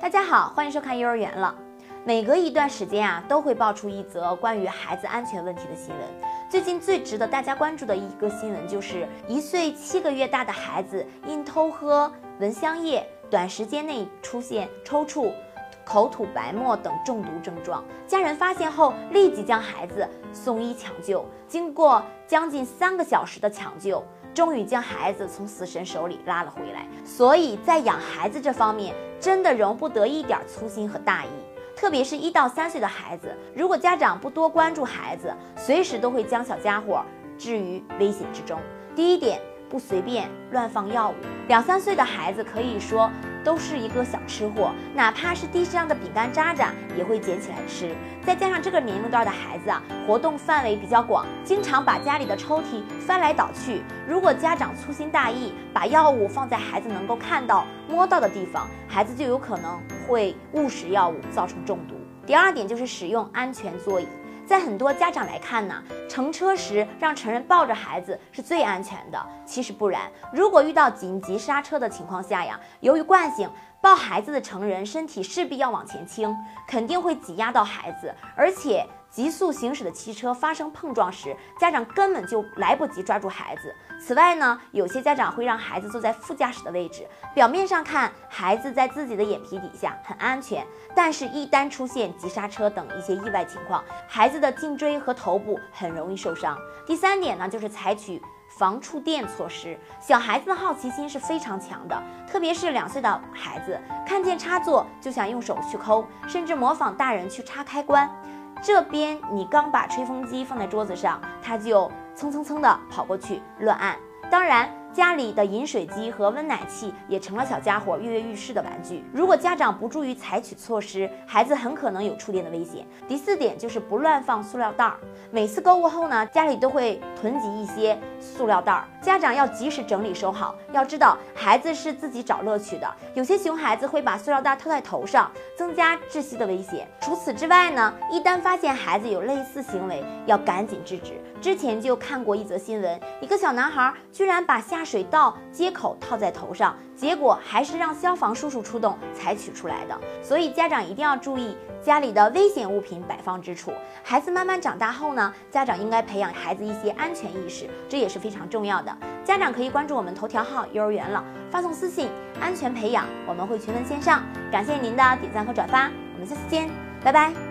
大家好，欢迎收看幼儿园了。每隔一段时间啊，都会爆出一则关于孩子安全问题的新闻。最近最值得大家关注的一个新闻，就是一岁七个月大的孩子因偷喝蚊香液，短时间内出现抽搐、口吐白沫等中毒症状。家人发现后，立即将孩子送医抢救。经过将近三个小时的抢救。终于将孩子从死神手里拉了回来，所以在养孩子这方面，真的容不得一点粗心和大意。特别是一到三岁的孩子，如果家长不多关注孩子，随时都会将小家伙置于危险之中。第一点。不随便乱放药物。两三岁的孩子可以说都是一个小吃货，哪怕是地上的饼干渣渣也会捡起来吃。再加上这个年龄段的孩子啊，活动范围比较广，经常把家里的抽屉翻来倒去。如果家长粗心大意，把药物放在孩子能够看到、摸到的地方，孩子就有可能会误食药物，造成中毒。第二点就是使用安全座椅。在很多家长来看呢，乘车时让成人抱着孩子是最安全的。其实不然，如果遇到紧急刹车的情况下呀，由于惯性，抱孩子的成人身体势必要往前倾，肯定会挤压到孩子，而且。急速行驶的汽车发生碰撞时，家长根本就来不及抓住孩子。此外呢，有些家长会让孩子坐在副驾驶的位置，表面上看孩子在自己的眼皮底下很安全，但是，一旦出现急刹车等一些意外情况，孩子的颈椎和头部很容易受伤。第三点呢，就是采取防触电措施。小孩子的好奇心是非常强的，特别是两岁的孩子，看见插座就想用手去抠，甚至模仿大人去插开关。这边你刚把吹风机放在桌子上，它就蹭蹭蹭的跑过去乱按。当然。家里的饮水机和温奶器也成了小家伙跃跃欲试的玩具。如果家长不注意采取措施，孩子很可能有触电的危险。第四点就是不乱放塑料袋儿。每次购物后呢，家里都会囤积一些塑料袋儿，家长要及时整理收好。要知道，孩子是自己找乐趣的，有些熊孩子会把塑料袋套在头上，增加窒息的危险。除此之外呢，一旦发现孩子有类似行为，要赶紧制止。之前就看过一则新闻，一个小男孩居然把下水道接口套在头上，结果还是让消防叔叔出动才取出来的。所以家长一定要注意家里的危险物品摆放之处。孩子慢慢长大后呢，家长应该培养孩子一些安全意识，这也是非常重要的。家长可以关注我们头条号幼儿园了，发送私信“安全培养”，我们会全文线上。感谢您的点赞和转发，我们下次见，拜拜。